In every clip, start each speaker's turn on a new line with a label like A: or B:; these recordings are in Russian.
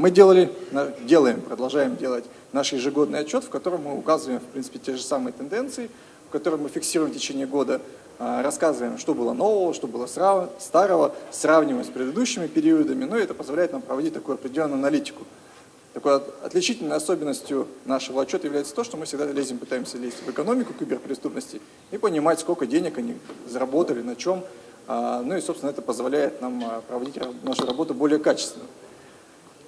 A: Мы делали, делаем, продолжаем делать наш ежегодный отчет, в котором мы указываем, в принципе, те же самые тенденции, в котором мы фиксируем в течение года, а, рассказываем, что было нового, что было старого, сравниваем с предыдущими периодами, но это позволяет нам проводить такую определенную аналитику. Такой отличительной особенностью нашего отчета является то, что мы всегда лезем, пытаемся лезть в экономику киберпреступности и понимать, сколько денег они заработали, на чем. А, ну и, собственно, это позволяет нам а, проводить нашу работу более качественно.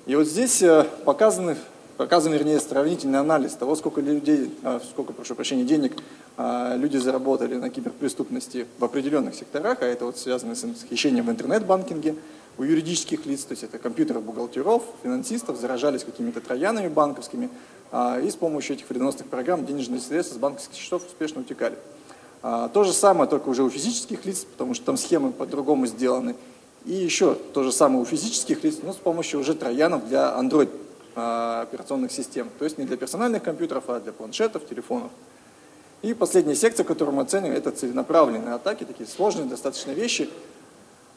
A: И вот здесь э, показаны, показан, вернее, сравнительный анализ того, сколько людей, а, сколько, прошу прощения, денег люди заработали на киберпреступности в определенных секторах, а это вот связано с хищением в интернет-банкинге, у юридических лиц, то есть это компьютеров, бухгалтеров, финансистов, заражались какими-то троянами банковскими, и с помощью этих вредоносных программ денежные средства с банковских счетов успешно утекали. А, то же самое, только уже у физических лиц, потому что там схемы по-другому сделаны. И еще то же самое у физических лиц, но с помощью уже троянов для Android а, операционных систем. То есть не для персональных компьютеров, а для планшетов, телефонов. И последняя секция, которую мы оцениваем, это целенаправленные атаки, такие сложные достаточно вещи,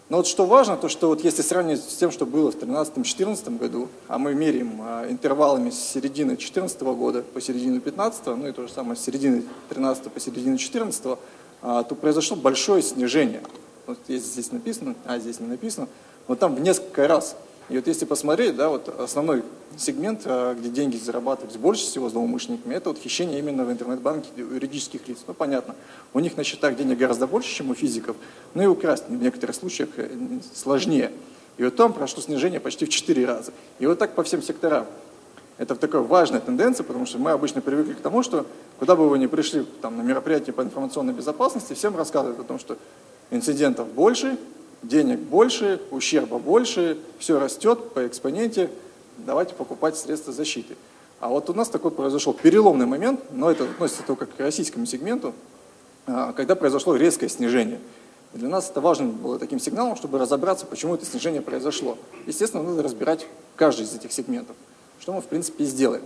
A: но вот что важно, то что вот если сравнивать с тем, что было в 2013-2014 году, а мы меряем а, интервалами с середины 2014 года по середину 2015, ну и то же самое с середины 2013 по середину 2014, а, то произошло большое снижение. Вот здесь, здесь написано, а здесь не написано, вот там в несколько раз. И вот если посмотреть, да, вот основной сегмент, а, где деньги зарабатывались больше всего злоумышленниками, это вот хищение именно в интернет-банке юридических лиц. Ну, понятно, у них на счетах денег гораздо больше, чем у физиков, но и украсть в некоторых случаях э, сложнее. И вот там прошло снижение почти в 4 раза. И вот так по всем секторам. Это такая важная тенденция, потому что мы обычно привыкли к тому, что куда бы вы ни пришли там, на мероприятие по информационной безопасности, всем рассказывают о том, что инцидентов больше, денег больше, ущерба больше, все растет по экспоненте, давайте покупать средства защиты. А вот у нас такой произошел переломный момент, но это относится только к российскому сегменту, а, когда произошло резкое снижение. И для нас это важно было таким сигналом, чтобы разобраться, почему это снижение произошло. Естественно, надо разбирать каждый из этих сегментов, что мы в принципе и сделаем.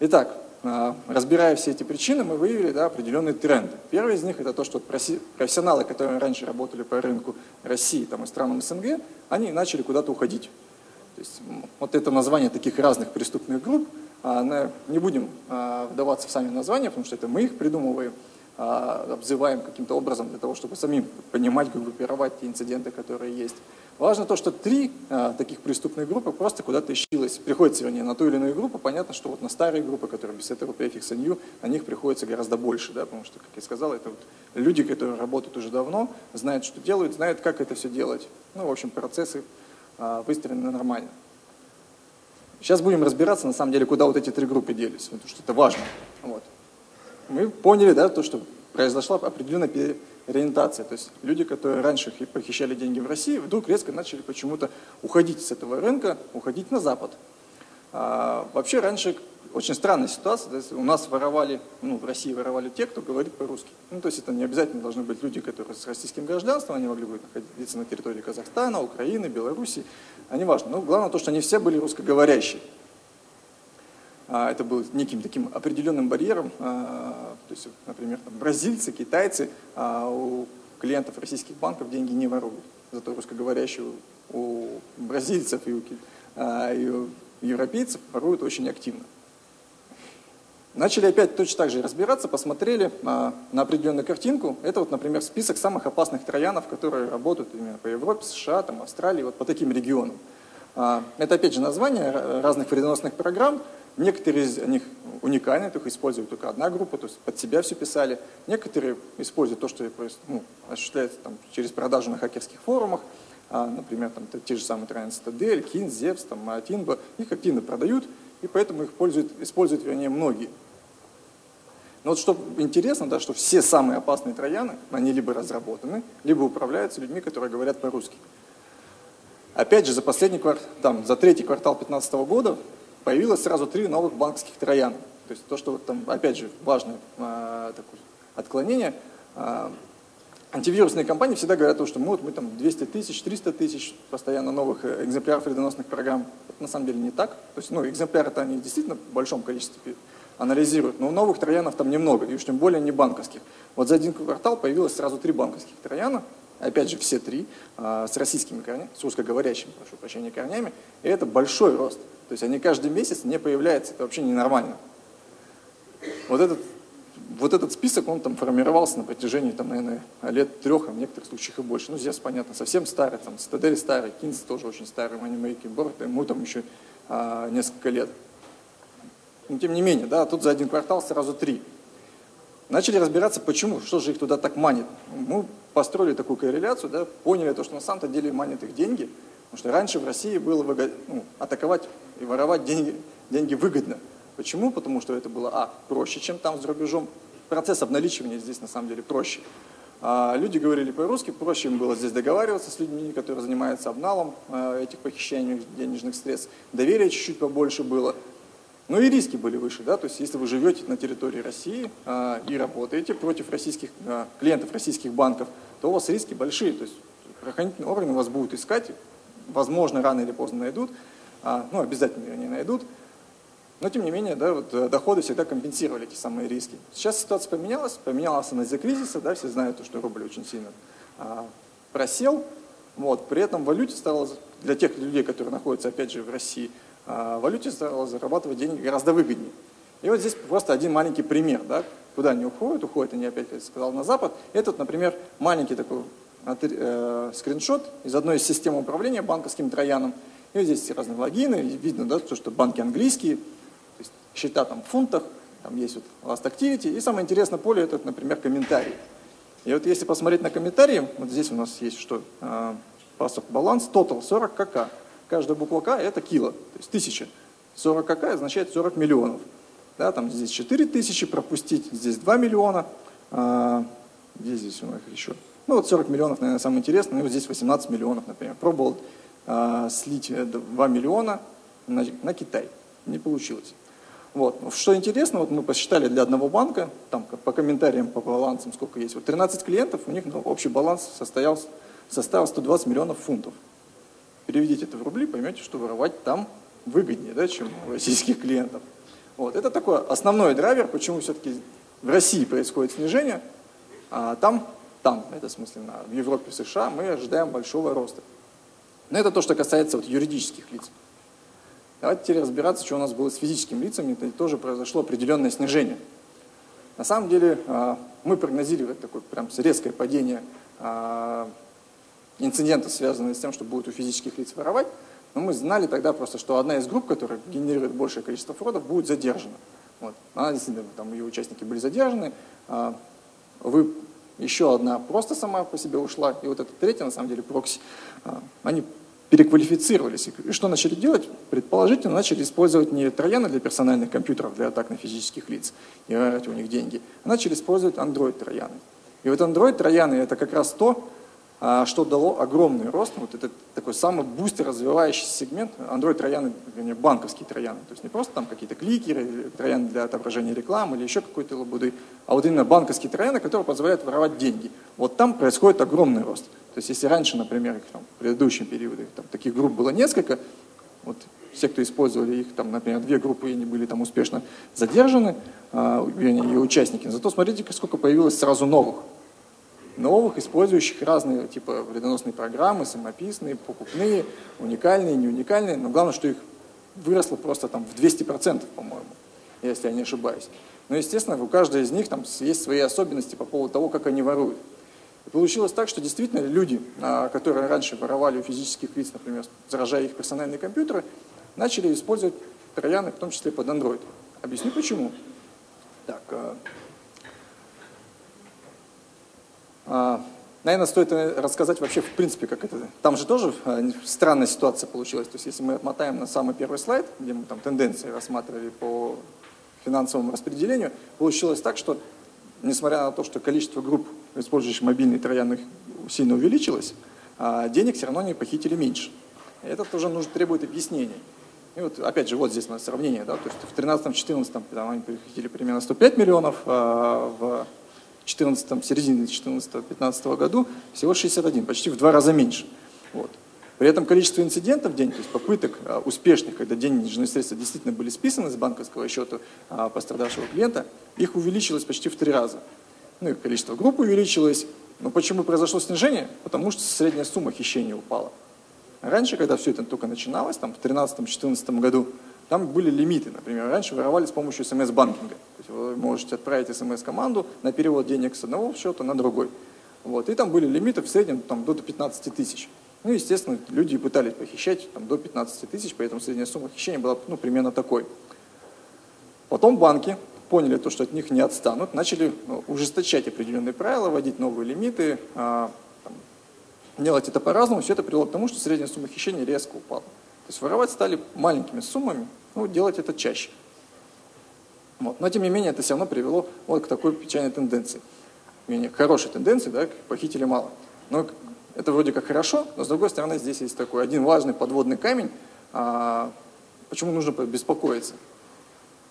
A: Итак, разбирая все эти причины, мы выявили да, определенные тренды. Первый из них это то, что профессионалы, которые раньше работали по рынку России там, и странам СНГ, они начали куда-то уходить. То есть, вот это название таких разных преступных групп, а, не будем а, вдаваться в сами названия, потому что это мы их придумываем, обзываем каким-то образом для того, чтобы самим понимать, группировать те инциденты, которые есть. Важно то, что три а, таких преступных группы просто куда-то исчилось, приходится, вернее, на ту или иную группу. Понятно, что вот на старые группы, которые без этого префикса new, на них приходится гораздо больше, да, потому что, как я сказал, это вот люди, которые работают уже давно, знают, что делают, знают, как это все делать. Ну, в общем, процессы а, выстроены нормально. Сейчас будем разбираться, на самом деле, куда вот эти три группы делись, потому что это важно. Вот. Мы поняли, да, то, что произошла определенная ориентация. То есть люди, которые раньше похищали деньги в России, вдруг резко начали почему-то уходить с этого рынка, уходить на Запад. А, вообще раньше очень странная ситуация. То есть у нас воровали, ну, в России воровали те, кто говорит по-русски. Ну, то есть это не обязательно должны быть люди, которые с российским гражданством, они могли бы находиться на территории Казахстана, Украины, Белоруссии, а не важно. Но главное то, что они все были русскоговорящие. А, это был неким таким определенным барьером. А, то есть, например, там, бразильцы, китайцы а у клиентов российских банков деньги не воруют. Зато русскоговорящие у бразильцев и у европейцев воруют очень активно. Начали опять точно так же разбираться, посмотрели на, на определенную картинку. Это вот, например, список самых опасных троянов, которые работают именно по Европе, США, там, Австралии, вот по таким регионам. Это опять же название разных вредоносных программ. Некоторые из них уникальны, их использует только одна группа, то есть под себя все писали. Некоторые используют то, что ну, осуществляется там, через продажу на хакерских форумах, а, например, там, те же самые Троян Стадель, Кин, Зевс, там, Матинба, их активно продают, и поэтому их пользуют, используют, вернее, многие. Но вот что интересно, да, что все самые опасные трояны, они либо разработаны, либо управляются людьми, которые говорят по-русски. Опять же, за последний квартал, там, за третий квартал 2015 года появилось сразу три новых банковских троян. То есть то, что там, опять же, важное э, такое отклонение. Э, антивирусные компании всегда говорят, что мы, вот, мы там 200 тысяч, 300 тысяч постоянно новых э, экземпляров вредоносных программ. Это на самом деле не так. То есть, ну, экземпляры-то они действительно в большом количестве анализируют, но новых троянов там немного, и уж тем более не банковских. Вот за один квартал появилось сразу три банковских трояна, опять же все три, с российскими корнями, с русскоговорящими, прошу прощения, корнями, и это большой рост. То есть они каждый месяц не появляются, это вообще ненормально. Вот этот, вот этот список, он там формировался на протяжении, там, наверное, лет трех, а в некоторых случаях и больше. Ну, здесь, понятно, совсем старый, там, Цитадель старый, Кинс тоже очень старый, Манимейки, Борт, ему там еще а, несколько лет. Но тем не менее, да, тут за один квартал сразу три. Начали разбираться, почему, что же их туда так манит. Мы построили такую корреляцию, да, поняли то, что на самом-то деле манят их деньги, потому что раньше в России было выгод... ну, атаковать и воровать деньги, деньги выгодно. Почему? Потому что это было, а, проще, чем там за рубежом. Процесс обналичивания здесь на самом деле проще. А люди говорили по-русски, проще им было здесь договариваться с людьми, которые занимаются обналом а, этих похищений денежных средств. Доверия чуть-чуть побольше было. Ну и риски были выше, да, то есть если вы живете на территории России а, и работаете против российских а, клиентов российских банков, то у вас риски большие, то есть правоохранительные органы вас будут искать, возможно, рано или поздно найдут, а, ну обязательно они найдут, но тем не менее, да, вот, э, доходы всегда компенсировали эти самые риски. Сейчас ситуация поменялась, поменялась она из-за кризиса, да, все знают, что рубль очень сильно а, просел, вот, при этом валюте стало, для тех людей, которые находятся, опять же, в России, а, валюте стало зарабатывать деньги гораздо выгоднее. И вот здесь просто один маленький пример, да, куда они уходят, уходят они опять, я сказал, на Запад. Этот, например, маленький такой э, скриншот из одной из систем управления банковским трояном. И вот здесь разные логины, видно, да, то, что банки английские, то есть счета там в фунтах, там есть вот Last Activity. И самое интересное поле, это, например, комментарии. И вот если посмотреть на комментарии, вот здесь у нас есть что? Паспорт баланс, total 40 кк. Каждая буква К – это кило, то есть тысяча. 40 КК означает 40 миллионов. Да, там здесь 4 тысячи пропустить, здесь 2 миллиона. А, где здесь у нас еще? Ну вот 40 миллионов, наверное, самое интересное. Ну вот здесь 18 миллионов, например. Пробовал а, слить 2 миллиона на, на Китай. Не получилось. Вот. Что интересно, вот мы посчитали для одного банка, там по комментариям, по балансам, сколько есть. Вот 13 клиентов, у них ну, общий баланс состоял, составил 120 миллионов фунтов переведите это в рубли, поймете, что воровать там выгоднее, да, чем у российских клиентов. Вот. Это такой основной драйвер, почему все-таки в России происходит снижение, а там, там, это в смысле в Европе, в США, мы ожидаем большого роста. Но это то, что касается вот юридических лиц. Давайте теперь разбираться, что у нас было с физическими лицами. Это тоже произошло определенное снижение. На самом деле а, мы прогнозировали такое прям резкое падение а, инциденты, связанные с тем, что будет у физических лиц воровать, но мы знали тогда просто, что одна из групп, которая генерирует большее количество фродов, будет задержана. Вот. Она действительно, там ее участники были задержаны, а вы, еще одна просто сама по себе ушла, и вот эта третья, на самом деле, прокси, а, они переквалифицировались. И что начали делать? Предположительно, начали использовать не трояны для персональных компьютеров, для атак на физических лиц, и у них деньги, а начали использовать Android-трояны. И вот Android-трояны – это как раз то, что дало огромный рост. Вот это такой самый быстро развивающийся сегмент. Android трояны, вернее, банковские трояны. То есть не просто там какие-то кликеры, трояны для отображения рекламы или еще какой-то лабуды, а вот именно банковские трояны, которые позволяют воровать деньги. Вот там происходит огромный рост. То есть если раньше, например, там, в предыдущем периоде там, таких групп было несколько, вот все, кто использовали их, там, например, две группы, и они были там успешно задержаны, э, вернее, ее участники. Зато смотрите, сколько появилось сразу новых новых, использующих разные типа вредоносные программы, самописные, покупные, уникальные, не уникальные, но главное, что их выросло просто там в 200%, по-моему, если я не ошибаюсь. Но, естественно, у каждой из них там есть свои особенности по поводу того, как они воруют. И получилось так, что действительно люди, а, которые раньше воровали у физических лиц, например, заражая их персональные компьютеры, начали использовать трояны, в том числе под Android. Объясню почему. Так, а, а, наверное, стоит э, рассказать вообще, в принципе, как это... Там же тоже э, странная ситуация получилась. То есть, если мы отмотаем на самый первый слайд, где мы там тенденции рассматривали по финансовому распределению, получилось так, что, несмотря на то, что количество групп, использующих мобильный троянных, сильно увеличилось, а денег все равно они похитили меньше. Это тоже нужно, требует объяснений. И вот, опять же, вот здесь у сравнение, да, то есть в 13-14 они похитили примерно 105 миллионов, а в 14, середине 2014-2015 году всего 61, почти в два раза меньше. Вот. При этом количество инцидентов в день, то есть попыток а, успешных, когда денежные средства действительно были списаны с банковского счета а, пострадавшего клиента, их увеличилось почти в три раза. Ну и количество групп увеличилось. Но почему произошло снижение? Потому что средняя сумма хищения упала. Раньше, когда все это только начиналось, там в 2013-2014 году, там были лимиты. Например, раньше воровали с помощью смс-банкинга. Есть вы можете отправить смс-команду на перевод денег с одного счета на другой. Вот. И там были лимиты в среднем там, до 15 тысяч. Ну, естественно, люди пытались похищать там, до 15 тысяч, поэтому средняя сумма хищения была ну, примерно такой. Потом банки поняли то, что от них не отстанут, начали ну, ужесточать определенные правила, вводить новые лимиты, а, там, делать это по-разному. Все это привело к тому, что средняя сумма хищения резко упала. То есть воровать стали маленькими суммами, ну, делать это чаще. Вот. Но тем не менее это все равно привело вот к такой печальной тенденции. Менее хорошей тенденции, да, похитили мало. Но это вроде как хорошо, но с другой стороны здесь есть такой один важный подводный камень, а, почему нужно беспокоиться.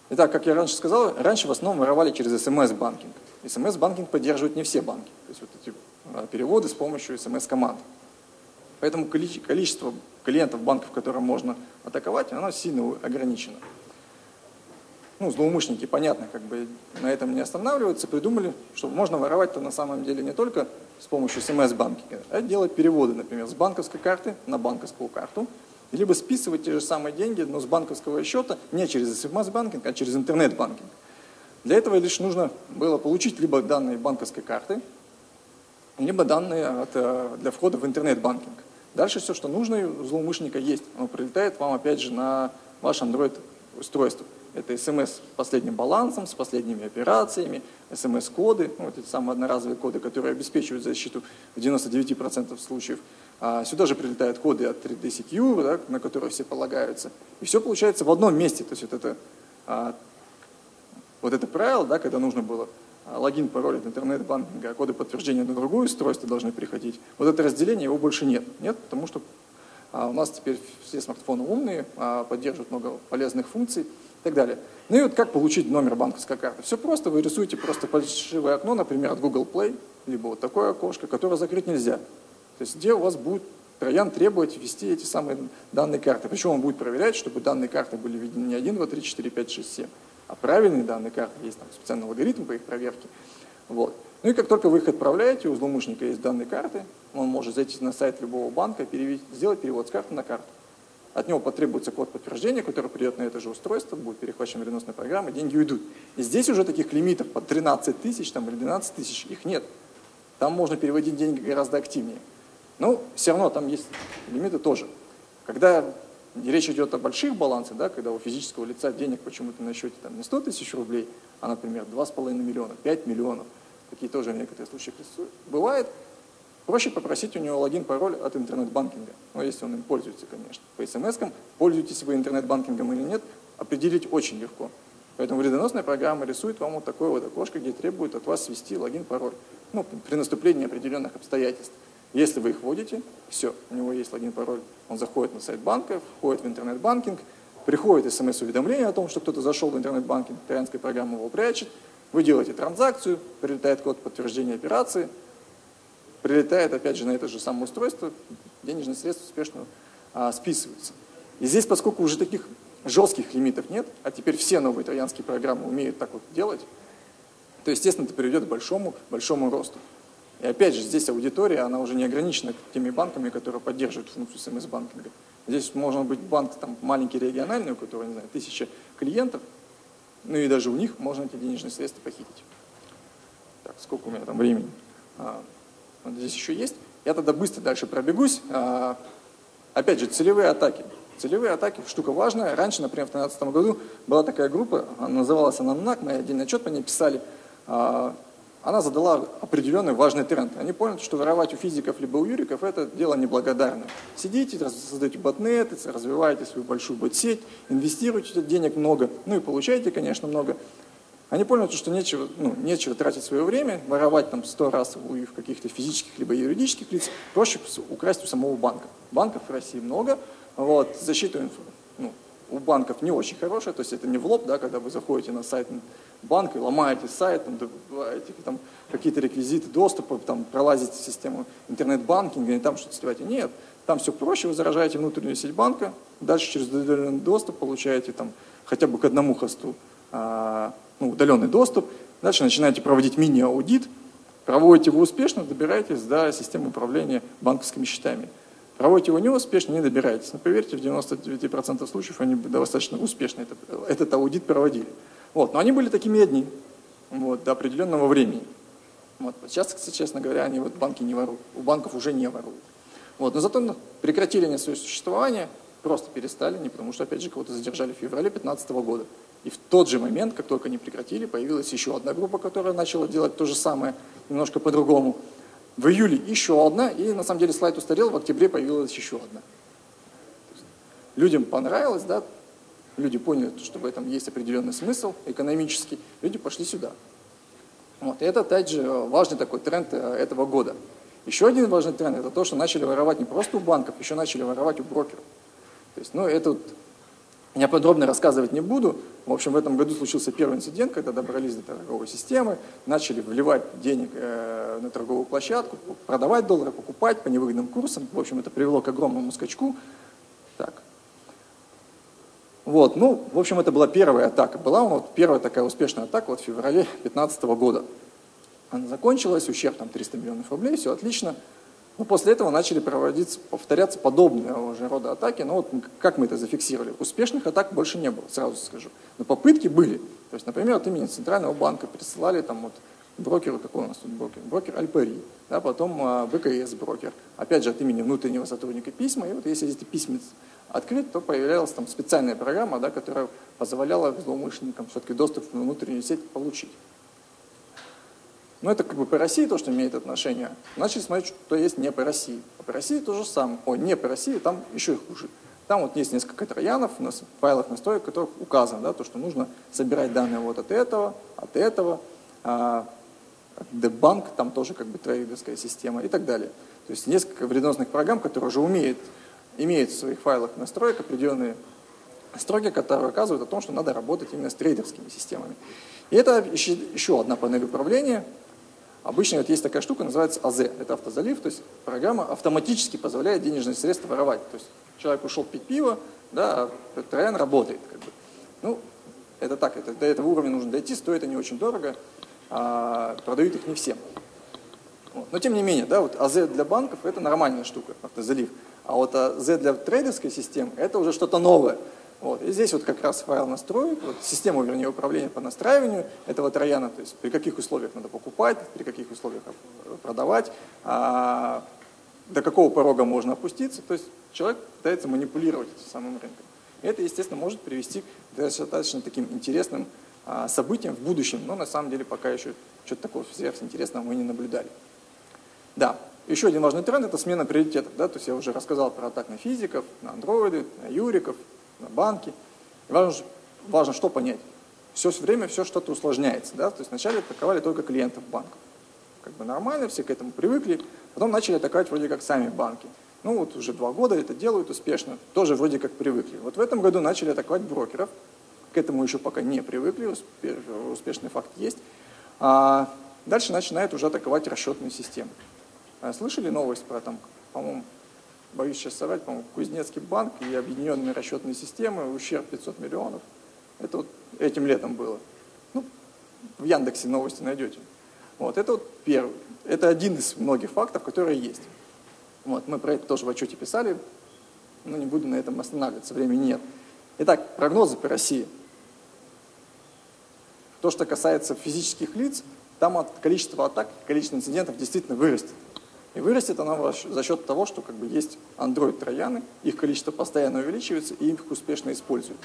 A: Итак, как я раньше сказал, раньше в основном воровали через смс-банкинг. СМС-банкинг поддерживают не все банки. То есть вот эти а, переводы с помощью смс-команд. Поэтому количество клиентов банков, которые можно атаковать, оно сильно ограничено. Ну, злоумышленники, понятно, как бы на этом не останавливаются, придумали, что можно воровать-то на самом деле не только с помощью смс-банкинга, а делать переводы, например, с банковской карты на банковскую карту, либо списывать те же самые деньги, но с банковского счета не через смс-банкинг, а через интернет-банкинг. Для этого лишь нужно было получить либо данные банковской карты, либо данные от, э, для входа в интернет-банкинг. Дальше все, что нужно у злоумышленника есть. Оно прилетает вам опять же на ваш Android-устройство. Это смс с последним балансом, с последними операциями, смс-коды, ну, вот эти самые одноразовые коды, которые обеспечивают защиту в 99% случаев. А сюда же прилетают коды от 3D Secure, да, на которые все полагаются. И все получается в одном месте. То есть вот это, а, вот это правило, да, когда нужно было а, логин, пароль от интернет-банкинга, а коды подтверждения на другое устройство должны приходить. Вот это разделение, его больше нет. Нет, потому что а, у нас теперь все смартфоны умные, а, поддерживают много полезных функций так далее. Ну и вот как получить номер банковской карты? Все просто, вы рисуете просто фальшивое окно, например, от Google Play, либо вот такое окошко, которое закрыть нельзя. То есть где у вас будет троян требовать ввести эти самые данные карты. Причем он будет проверять, чтобы данные карты были введены не 1, 2, 3, 4, 5, 6, 7, а правильные данные карты, есть там специальный алгоритм по их проверке. Вот. Ну и как только вы их отправляете, у злоумышленника есть данные карты, он может зайти на сайт любого банка, перевести, сделать перевод с карты на карту. От него потребуется код подтверждения, который придет на это же устройство, будет перехвачен вредоносной программой, деньги уйдут. И здесь уже таких лимитов под 13 тысяч там, или 12 тысяч, их нет. Там можно переводить деньги гораздо активнее. Но все равно там есть лимиты тоже. Когда речь идет о больших балансах, да, когда у физического лица денег почему-то на счете там, не 100 тысяч рублей, а, например, 2,5 миллиона, 5 миллионов, такие тоже в некоторых случаях бывает, проще попросить у него логин, пароль от интернет-банкинга. Ну, если он им пользуется, конечно. По смс-кам, пользуетесь вы интернет-банкингом или нет, определить очень легко. Поэтому вредоносная программа рисует вам вот такое вот окошко, где требует от вас ввести логин, пароль. Ну, при наступлении определенных обстоятельств. Если вы их вводите, все, у него есть логин, пароль, он заходит на сайт банка, входит в интернет-банкинг, приходит смс-уведомление о том, что кто-то зашел в интернет-банкинг, троянская программа его прячет, вы делаете транзакцию, прилетает код подтверждения операции, прилетает опять же на это же самое устройство, денежные средства успешно а, списываются. И здесь, поскольку уже таких жестких лимитов нет, а теперь все новые троянские программы умеют так вот делать, то, естественно, это приведет к большому, большому росту. И опять же, здесь аудитория, она уже не ограничена теми банками, которые поддерживают функцию смс-банкинга. Здесь можно быть банк там, маленький региональный, у которого, не знаю, тысяча клиентов, ну и даже у них можно эти денежные средства похитить. Так, сколько у меня там времени? Вот здесь еще есть. Я тогда быстро дальше пробегусь. А, опять же, целевые атаки. Целевые атаки – штука важная. Раньше, например, в 2013 году была такая группа, она называлась «Ананак», мы отдельный отчет по ней писали. А, она задала определенный важный тренд. Они поняли, что воровать у физиков либо у юриков – это дело неблагодарное. Сидите, создаете ботнеты, развиваете свою большую бот-сеть, инвестируете денег много, ну и получаете, конечно, много. Они поняли, что нечего, ну, нечего тратить свое время, воровать там сто раз у каких-то физических либо юридических лиц, проще украсть у самого банка. Банков в России много, вот, защита ну, у банков не очень хорошая, то есть это не в лоб, да, когда вы заходите на сайт банка, ломаете сайт, там, добываете там, какие-то реквизиты доступа, там, пролазите систему интернет-банкинга и там что-то сливаете. Нет, там все проще, вы заражаете внутреннюю сеть банка, дальше через доступ получаете там, хотя бы к одному хосту ну, удаленный доступ, дальше начинаете проводить мини-аудит, проводите его успешно, добираетесь до системы управления банковскими счетами. Проводите его неуспешно, не добираетесь. Но поверьте, в 99% случаев они достаточно успешно этот, этот аудит проводили. Вот. Но они были такими одни вот, до определенного времени. Вот. Сейчас, честно говоря, они вот банки не воруют. У банков уже не воруют. Вот. Но зато прекратили они свое существование, просто перестали, не потому что, опять же, кого-то задержали в феврале 2015 года. И в тот же момент, как только они прекратили, появилась еще одна группа, которая начала делать то же самое, немножко по-другому. В июле еще одна, и на самом деле слайд устарел, в октябре появилась еще одна. Людям понравилось, да, люди поняли, что в этом есть определенный смысл экономический, люди пошли сюда. Вот. И это, опять же, важный такой тренд э, этого года. Еще один важный тренд – это то, что начали воровать не просто у банков, еще начали воровать у брокеров. То есть, ну, это вот, я подробно рассказывать не буду. В общем, в этом году случился первый инцидент, когда добрались до торговой системы, начали вливать денег э, на торговую площадку, продавать доллары, покупать по невыгодным курсам. В общем, это привело к огромному скачку. Так. Вот, ну, в общем, это была первая атака. Была вот первая такая успешная атака вот в феврале 2015 года. Она закончилась, ущерб там 300 миллионов рублей, все отлично. Но после этого начали проводиться, повторяться подобные уже рода атаки. Но вот как мы это зафиксировали? Успешных атак больше не было, сразу скажу. Но попытки были. То есть, например, от имени Центрального банка присылали там вот брокеру, какой у нас тут брокер? Брокер Альпари, да, потом а, БКС брокер. Опять же, от имени внутреннего сотрудника письма. И вот если эти письма открыть, то появлялась там специальная программа, да, которая позволяла злоумышленникам все-таки доступ в внутреннюю сеть получить. Но это как бы по России то, что имеет отношение. Начали смотреть, что есть не по России. А по России то же самое. О, не по России, там еще и хуже. Там вот есть несколько троянов у нас в файлах настроек, в которых указано, да, то, что нужно собирать данные вот от этого, от этого, а, Дебанк, там тоже как бы трейдерская система и так далее. То есть несколько вредоносных программ, которые уже умеют, имеют в своих файлах настроек определенные строки, которые указывают о том, что надо работать именно с трейдерскими системами. И это еще одна панель управления, Обычно вот есть такая штука, называется АЗ, это автозалив, то есть программа автоматически позволяет денежные средства воровать. То есть человек ушел пить пиво, да, а троян работает. Как бы. Ну, это так, это, до этого уровня нужно дойти, стоит они очень дорого, а продают их не всем. Вот. Но тем не менее, да, вот АЗ для банков это нормальная штука, автозалив. А вот АЗ для трейдерской системы это уже что-то новое. Вот. И здесь вот как раз файл настроек, вот систему, вернее, управления по настраиванию этого трояна, то есть при каких условиях надо покупать, при каких условиях продавать, а, до какого порога можно опуститься. То есть человек пытается манипулировать этим самым рынком. И это, естественно, может привести к достаточно таким интересным а, событиям в будущем, но на самом деле пока еще что-то такого сверхинтересного мы не наблюдали. Да, еще один важный тренд – это смена приоритетов. Да? То есть я уже рассказал про атак на физиков, на андроиды, на юриков, на банки. И важно, важно что понять. Все время все что-то усложняется. Да? То есть вначале атаковали только клиентов банков. Как бы нормально, все к этому привыкли. Потом начали атаковать вроде как сами банки. Ну вот уже два года это делают успешно. Тоже вроде как привыкли. Вот в этом году начали атаковать брокеров. К этому еще пока не привыкли, успешный факт есть. А дальше начинают уже атаковать расчетные системы. А слышали новость про там, по-моему, боюсь сейчас соврать, по-моему, Кузнецкий банк и объединенные расчетные системы, ущерб 500 миллионов. Это вот этим летом было. Ну, в Яндексе новости найдете. Вот, это вот первый, это один из многих фактов, которые есть. Вот, мы про это тоже в отчете писали, но не буду на этом останавливаться, времени нет. Итак, прогнозы по России. То, что касается физических лиц, там от количества атак, количество инцидентов действительно вырастет. И вырастет она за счет того, что как бы есть Android-трояны, их количество постоянно увеличивается, и их успешно используют.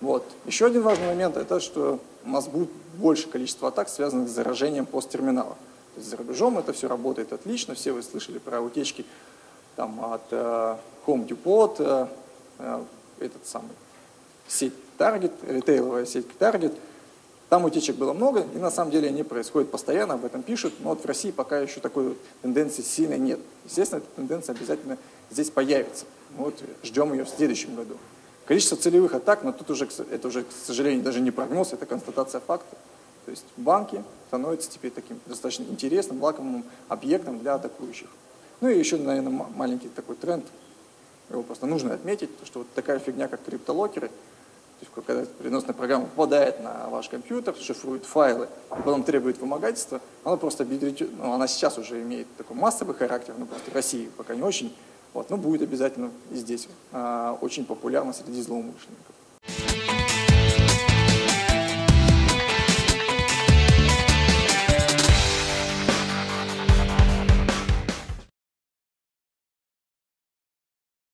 A: Вот. Еще один важный момент – это что у нас будет больше количество атак, связанных с заражением посттерминала. То есть за рубежом это все работает отлично, все вы слышали про утечки там, от э, Home Depot, э, э, этот самый сеть Target, ритейловая сеть Target – там утечек было много, и на самом деле они происходят постоянно, об этом пишут, но вот в России пока еще такой тенденции сильно нет. Естественно, эта тенденция обязательно здесь появится. Вот ждем ее в следующем году. Количество целевых атак, но тут уже, это уже, к сожалению, даже не прогноз, это констатация факта. То есть банки становятся теперь таким достаточно интересным, лакомым объектом для атакующих. Ну и еще, наверное, маленький такой тренд, его просто нужно отметить, что вот такая фигня, как криптолокеры – то есть, когда переносная программа попадает на ваш компьютер, шифрует файлы, потом требует вымогательства, она просто ну, она сейчас уже имеет такой массовый характер, но просто в России пока не очень Вот, но будет обязательно и здесь а, очень популярно среди злоумышленников.